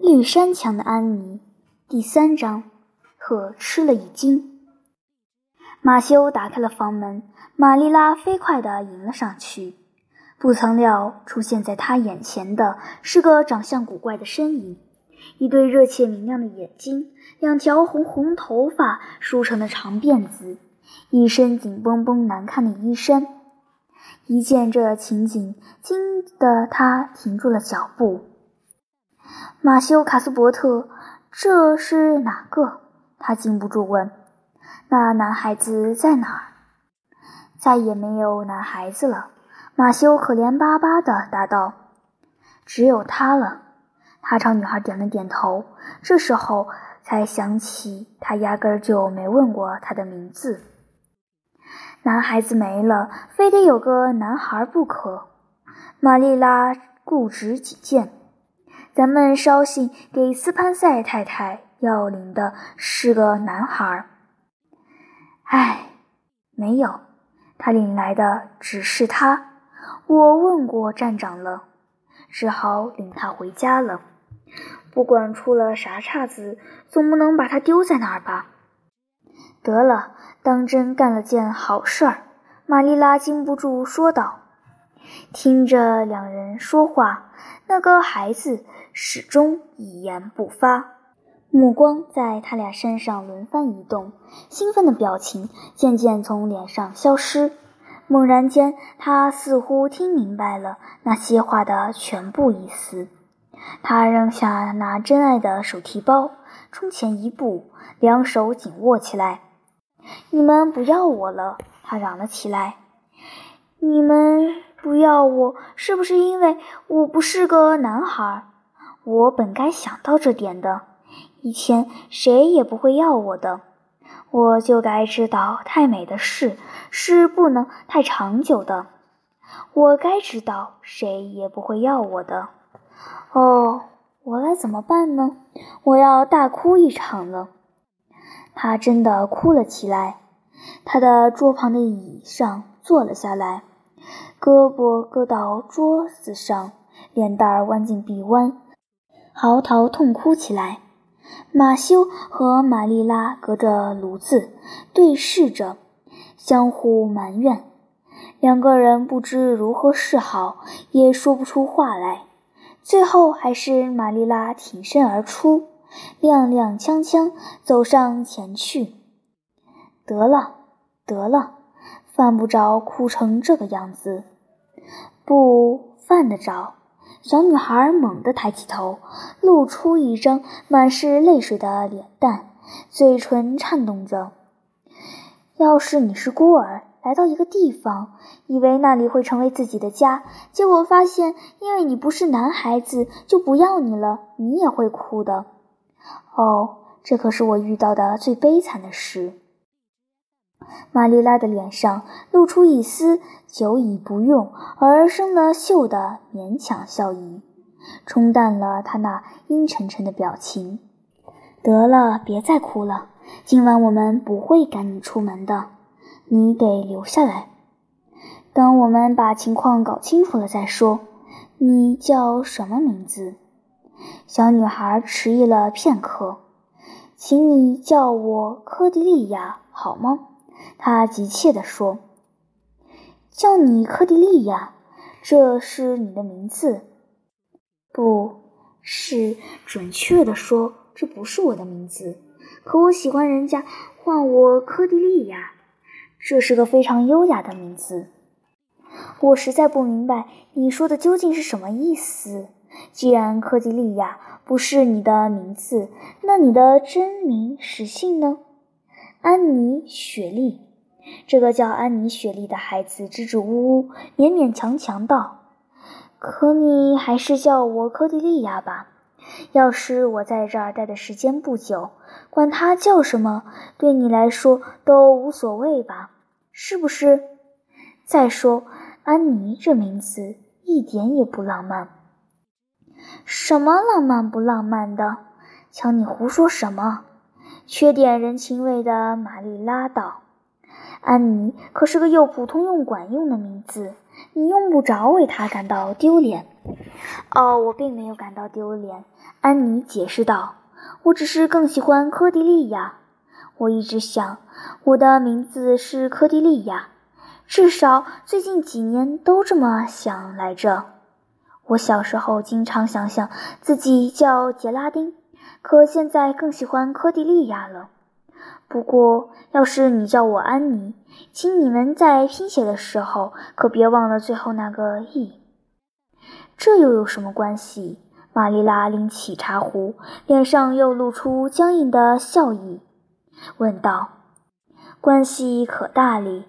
绿山墙的安妮，第三章，可吃了一惊。马修打开了房门，玛丽拉飞快地迎了上去。不曾料，出现在他眼前的是个长相古怪的身影，一对热切明亮的眼睛，两条红红头发梳成的长辫子，一身紧绷绷难看的衣衫。一见这情景，惊得他停住了脚步。马修·卡斯伯特，这是哪个？他禁不住问。那男孩子在哪儿？再也没有男孩子了。马修可怜巴巴地答道：“只有他了。”他朝女孩点了点头。这时候才想起，他压根儿就没问过他的名字。男孩子没了，非得有个男孩不可。玛丽拉固执己见。咱们捎信给斯潘塞太太要领的是个男孩。唉，没有，他领来的只是他。我问过站长了，只好领他回家了。不管出了啥岔子，总不能把他丢在那儿吧？得了，当真干了件好事儿。玛丽拉禁不住说道。听着两人说话，那个孩子。始终一言不发，目光在他俩身上轮番移动，兴奋的表情渐渐从脸上消失。猛然间，他似乎听明白了那些话的全部意思。他扔下那真爱的手提包，冲前一步，两手紧握起来。“你们不要我了！”他嚷了起来。“你们不要我，是不是因为我不是个男孩？”我本该想到这点的，以前谁也不会要我的，我就该知道太美的事是不能太长久的，我该知道谁也不会要我的。哦，我该怎么办呢？我要大哭一场了。他真的哭了起来，他的桌旁的椅上坐了下来，胳膊搁到桌子上，脸蛋儿弯进臂弯。嚎啕痛哭起来，马修和玛丽拉隔着炉子对视着，相互埋怨。两个人不知如何是好，也说不出话来。最后还是玛丽拉挺身而出，踉踉跄跄走上前去。得了，得了，犯不着哭成这个样子。不，犯得着。小女孩猛地抬起头，露出一张满是泪水的脸蛋，嘴唇颤动着。要是你是孤儿，来到一个地方，以为那里会成为自己的家，结果发现因为你不是男孩子，就不要你了，你也会哭的。哦，这可是我遇到的最悲惨的事。玛丽拉的脸上露出一丝久已不用而生了锈的勉强笑意，冲淡了她那阴沉沉的表情。得了，别再哭了，今晚我们不会赶你出门的，你得留下来。等我们把情况搞清楚了再说。你叫什么名字？小女孩迟疑了片刻，请你叫我科迪利亚好吗？他急切地说：“叫你科迪利亚，这是你的名字？不是，准确的说，这不是我的名字。可我喜欢人家唤我科迪利亚，这是个非常优雅的名字。我实在不明白你说的究竟是什么意思。既然科迪利亚不是你的名字，那你的真名实姓呢？”安妮·雪莉，这个叫安妮·雪莉的孩子支支吾吾、勉勉强强道：“可你还是叫我科迪利亚吧。要是我在这儿待的时间不久，管他叫什么，对你来说都无所谓吧？是不是？再说，安妮这名字一点也不浪漫。什么浪漫不浪漫的？瞧你胡说什么！”缺点人情味的玛丽拉道：“安妮可是个又普通又管用的名字，你用不着为她感到丢脸。”“哦，我并没有感到丢脸。”安妮解释道：“我只是更喜欢科迪利亚。我一直想，我的名字是科迪利亚，至少最近几年都这么想来着。我小时候经常想象自己叫杰拉丁，可现在更喜欢科蒂利亚了。不过，要是你叫我安妮，请你们在拼写的时候可别忘了最后那个 e。这又有什么关系？”玛丽拉拎起茶壶，脸上又露出僵硬的笑意，问道：“关系可大哩，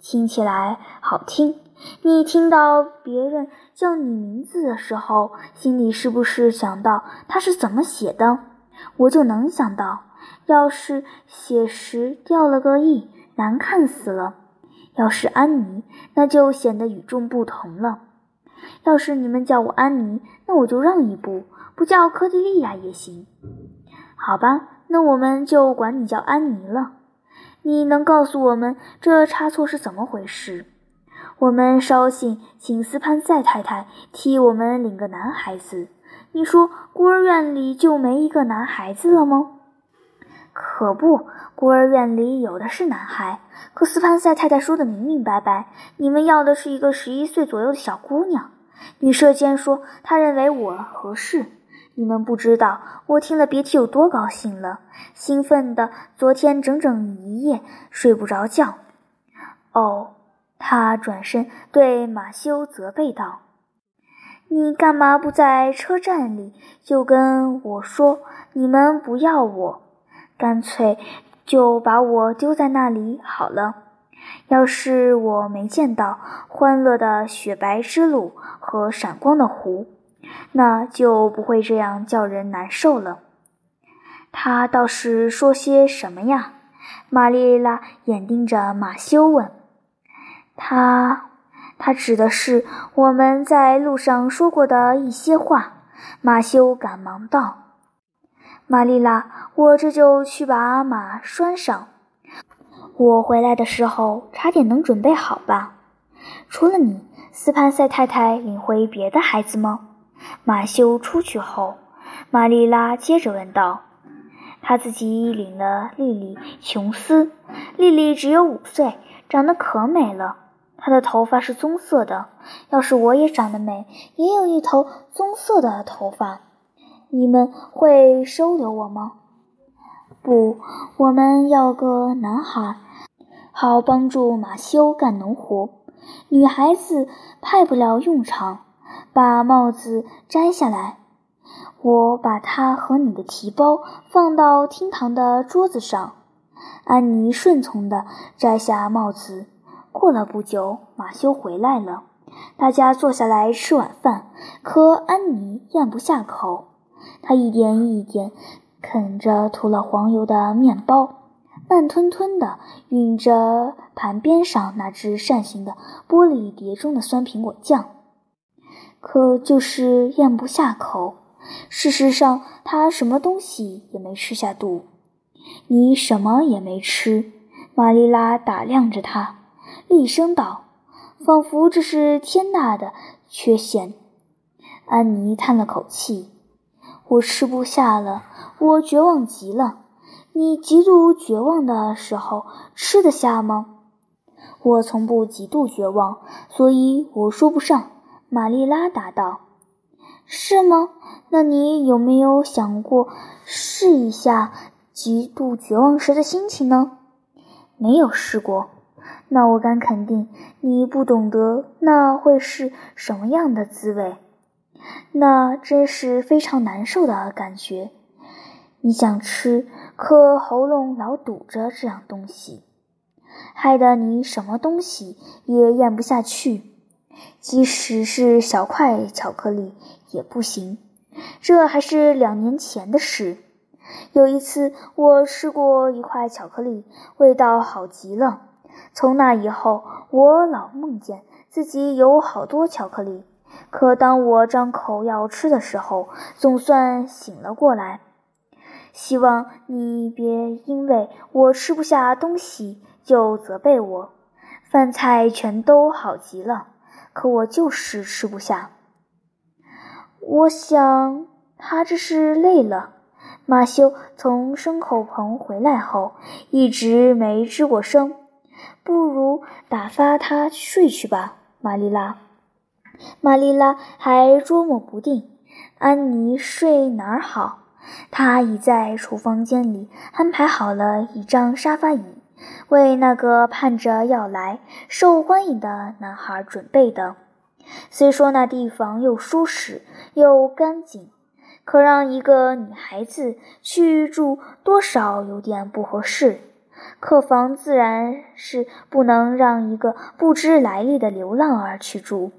听起来好听。你听到别人叫你名字的时候，心里是不是想到他是怎么写的？我就能想到，要是写时掉了个 e，难看死了；要是安妮，那就显得与众不同了。”要是你们叫我安妮，那我就让一步，不叫科蒂利亚也行。好吧，那我们就管你叫安妮了。你能告诉我们这差错是怎么回事？我们捎信请斯潘塞太太替我们领个男孩子。你说孤儿院里就没一个男孩子了吗？可不，孤儿院里有的是男孩。可斯潘塞太太说的明明白白，你们要的是一个十一岁左右的小姑娘。女舍监说，她认为我合适。你们不知道，我听了别提有多高兴了，兴奋的昨天整整一夜睡不着觉。哦，他转身对马修责备道：“你干嘛不在车站里就跟我说，你们不要我，干脆就把我丢在那里好了。”要是我没见到欢乐的雪白之路和闪光的湖，那就不会这样叫人难受了。他倒是说些什么呀？玛丽拉眼盯着马修问。他，他指的是我们在路上说过的一些话。马修赶忙道：“玛丽拉，我这就去把马拴上。”我回来的时候，茶点能准备好吧？除了你，斯潘塞太太领回别的孩子吗？马修出去后，玛丽拉接着问道：“他自己领了莉莉·琼斯。莉莉只有五岁，长得可美了。她的头发是棕色的。要是我也长得美，也有一头棕色的头发，你们会收留我吗？”“不，我们要个男孩。”好帮助马修干农活，女孩子派不了用场。把帽子摘下来，我把它和你的提包放到厅堂的桌子上。安妮顺从地摘下帽子。过了不久，马修回来了，大家坐下来吃晚饭。可安妮咽不下口，她一点一点啃着涂了黄油的面包。慢吞吞地吮着盘边上那只扇形的玻璃碟中的酸苹果酱，可就是咽不下口。事实上，他什么东西也没吃下肚。你什么也没吃。玛丽拉打量着他，厉声道：“仿佛这是天大的缺陷。”安妮叹了口气：“我吃不下了，我绝望极了。”你极度绝望的时候吃得下吗？我从不极度绝望，所以我说不上。玛丽拉答道：“是吗？那你有没有想过试一下极度绝望时的心情呢？”没有试过。那我敢肯定，你不懂得那会是什么样的滋味。那真是非常难受的感觉。你想吃，可喉咙老堵着这样东西，害得你什么东西也咽不下去，即使是小块巧克力也不行。这还是两年前的事。有一次，我吃过一块巧克力，味道好极了。从那以后，我老梦见自己有好多巧克力，可当我张口要吃的时候，总算醒了过来。希望你别因为我吃不下东西就责备我。饭菜全都好极了，可我就是吃不下。我想，他这是累了。马修从牲口棚回来后，一直没吱过声。不如打发他睡去吧，玛丽拉。玛丽拉还捉摸不定安妮睡哪儿好。她已在厨房间里安排好了一张沙发椅，为那个盼着要来、受欢迎的男孩准备的。虽说那地方又舒适又干净，可让一个女孩子去住，多少有点不合适。客房自然是不能让一个不知来历的流浪儿去住，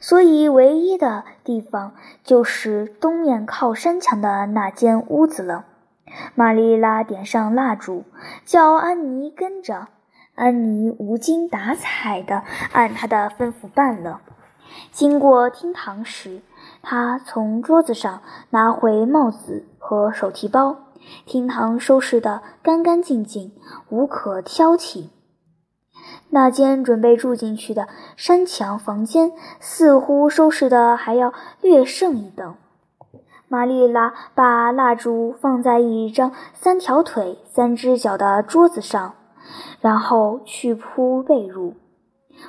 所以唯一的地方就是东面靠山墙的那间屋子了。玛丽拉点上蜡烛，叫安妮跟着。安妮无精打采地按她的吩咐办了。经过厅堂时，她从桌子上拿回帽子和手提包。厅堂收拾得干干净净，无可挑剔。那间准备住进去的山墙房间，似乎收拾的还要略胜一等。玛丽拉把蜡烛放在一张三条腿、三只脚的桌子上，然后去铺被褥。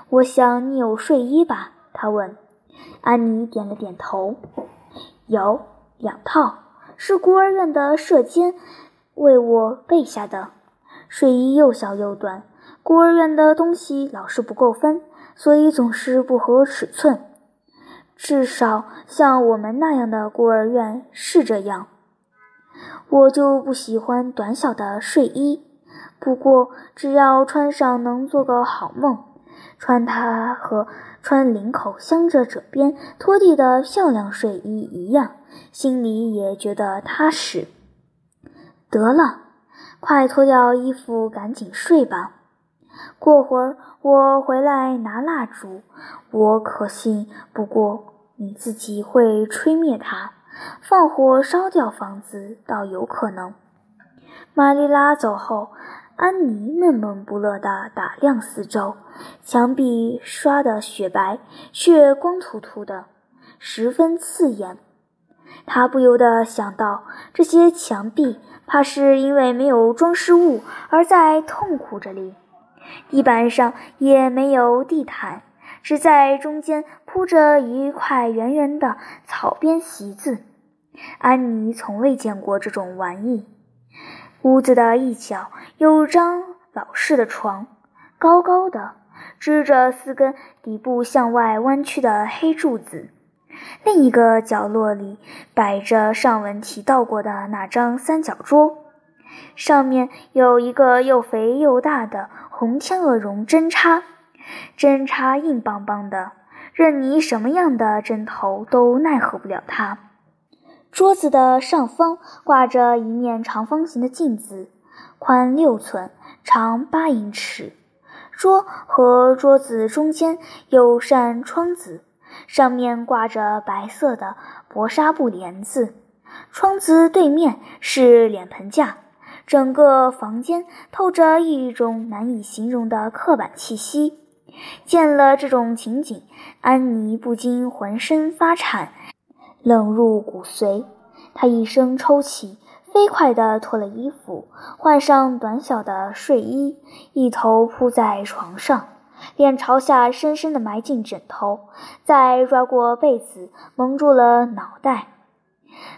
我想你有睡衣吧？她问。安妮点了点头。有两套。是孤儿院的舍监为我备下的睡衣，又小又短。孤儿院的东西老是不够分，所以总是不合尺寸。至少像我们那样的孤儿院是这样。我就不喜欢短小的睡衣，不过只要穿上能做个好梦，穿它和穿领口镶着褶边拖地的漂亮睡衣一样。心里也觉得踏实。得了，快脱掉衣服，赶紧睡吧。过会儿我回来拿蜡烛，我可信不过你自己会吹灭它。放火烧掉房子倒有可能。玛丽拉走后，安妮闷闷不乐地打量四周，墙壁刷得雪白，却光秃秃的，十分刺眼。她不由得想到，这些墙壁怕是因为没有装饰物而在痛苦着哩。地板上也没有地毯，只在中间铺着一块圆圆的草编席子。安妮从未见过这种玩意。屋子的一角有张老式的床，高高的，支着四根底部向外弯曲的黑柱子。另一个角落里摆着上文提到过的那张三角桌，上面有一个又肥又大的红天鹅绒针插，针插硬邦邦的，任你什么样的针头都奈何不了它。桌子的上方挂着一面长方形的镜子，宽六寸，长八英尺。桌和桌子中间有扇窗子。上面挂着白色的薄纱布帘子，窗子对面是脸盆架，整个房间透着一种难以形容的刻板气息。见了这种情景，安妮不禁浑身发颤，冷入骨髓。他一声抽泣，飞快地脱了衣服，换上短小的睡衣，一头扑在床上。脸朝下，深深地埋进枕头，再抓过被子蒙住了脑袋。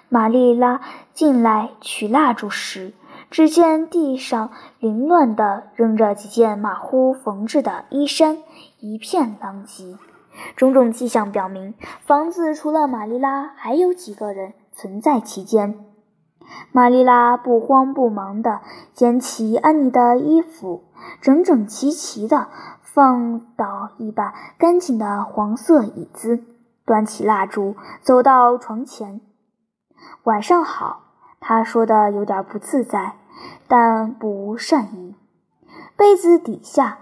玛丽拉进来取蜡烛时，只见地上凌乱地扔着几件马虎缝制的衣衫，一片狼藉。种种迹象表明，房子除了玛丽拉，还有几个人存在其间。玛丽拉不慌不忙地捡起安妮的衣服，整整齐齐地。放倒一把干净的黄色椅子，端起蜡烛，走到床前。晚上好，她说的有点不自在，但不无善意。被子底下，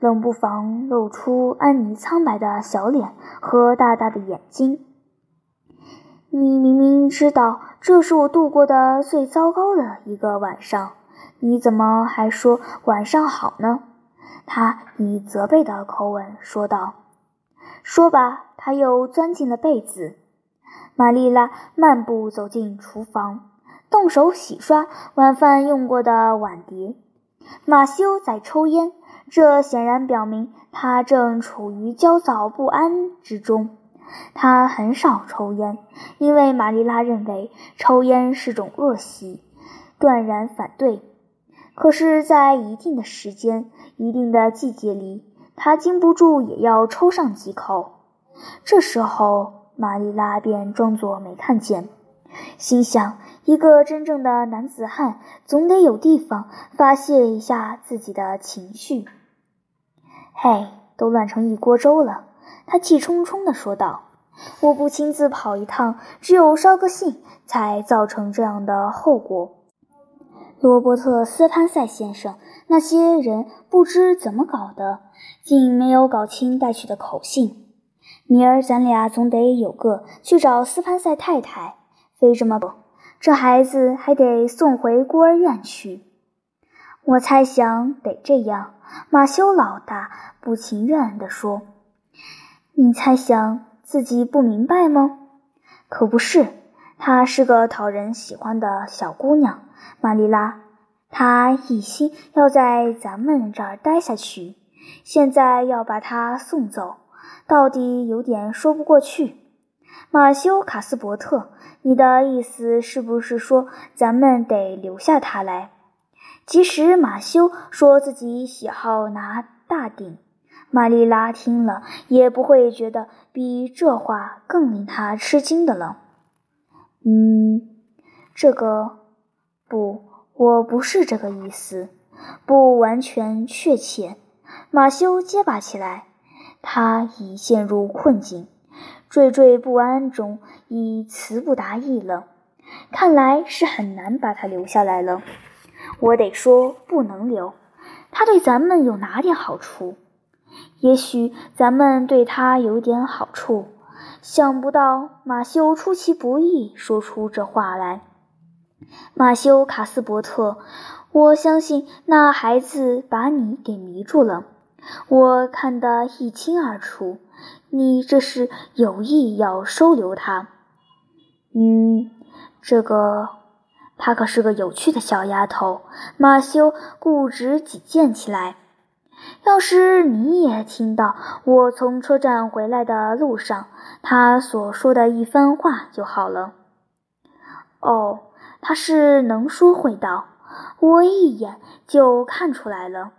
冷不防露出安妮苍白的小脸和大大的眼睛。你明明知道这是我度过的最糟糕的一个晚上，你怎么还说晚上好呢？他以责备的口吻说道：“说吧。”他又钻进了被子。玛丽拉漫步走进厨房，动手洗刷晚饭用过的碗碟。马修在抽烟，这显然表明他正处于焦躁不安之中。他很少抽烟，因为玛丽拉认为抽烟是种恶习，断然反对。可是，在一定的时间、一定的季节里，他禁不住也要抽上几口。这时候，玛丽拉便装作没看见，心想：一个真正的男子汉总得有地方发泄一下自己的情绪。嘿，都乱成一锅粥了。他气冲冲地说道：“我不亲自跑一趟，只有捎个信，才造成这样的后果。”罗伯特·斯潘塞先生，那些人不知怎么搞的，竟没有搞清带去的口信。明儿咱俩总得有个去找斯潘塞太太，非这么不，这孩子还得送回孤儿院去。我猜想得这样。马修老大不情愿地说。你猜想自己不明白吗？可不是，她是个讨人喜欢的小姑娘，玛丽拉。她一心要在咱们这儿待下去，现在要把她送走，到底有点说不过去。马修·卡斯伯特，你的意思是不是说咱们得留下她来？即使马修说自己喜好拿大顶。玛丽拉听了也不会觉得比这话更令他吃惊的了。嗯，这个不，我不是这个意思，不完全确切。马修结巴起来，他已陷入困境，惴惴不安中已词不达意了。看来是很难把他留下来了。我得说，不能留。他对咱们有哪点好处？也许咱们对他有点好处，想不到马修出其不意说出这话来。马修·卡斯伯特，我相信那孩子把你给迷住了，我看得一清二楚。你这是有意要收留他？嗯，这个，她可是个有趣的小丫头。马修固执己见起来。要是你也听到我从车站回来的路上他所说的一番话就好了。哦，他是能说会道，我一眼就看出来了。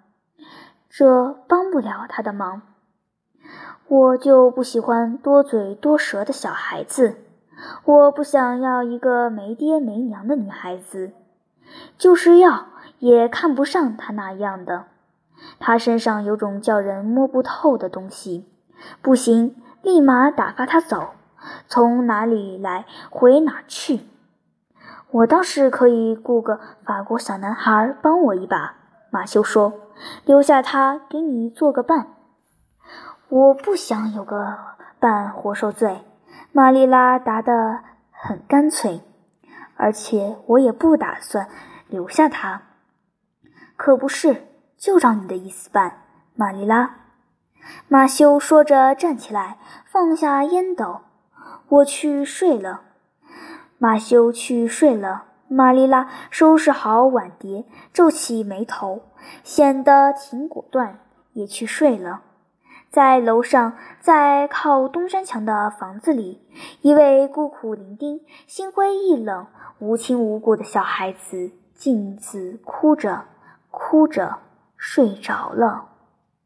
这帮不了他的忙。我就不喜欢多嘴多舌的小孩子，我不想要一个没爹没娘的女孩子，就是要也看不上他那样的。他身上有种叫人摸不透的东西，不行，立马打发他走，从哪里来回哪去。我倒是可以雇个法国小男孩帮我一把。马修说：“留下他给你做个伴。”我不想有个伴活受罪。玛丽拉答得很干脆，而且我也不打算留下他。可不是。就照你的意思办，玛丽拉。马修说着站起来，放下烟斗。我去睡了。马修去睡了。玛丽拉收拾好碗碟，皱起眉头，显得挺果断，也去睡了。在楼上，在靠东山墙的房子里，一位孤苦伶仃、心灰意冷、无亲无故的小孩子，镜子哭着，哭着。睡着了。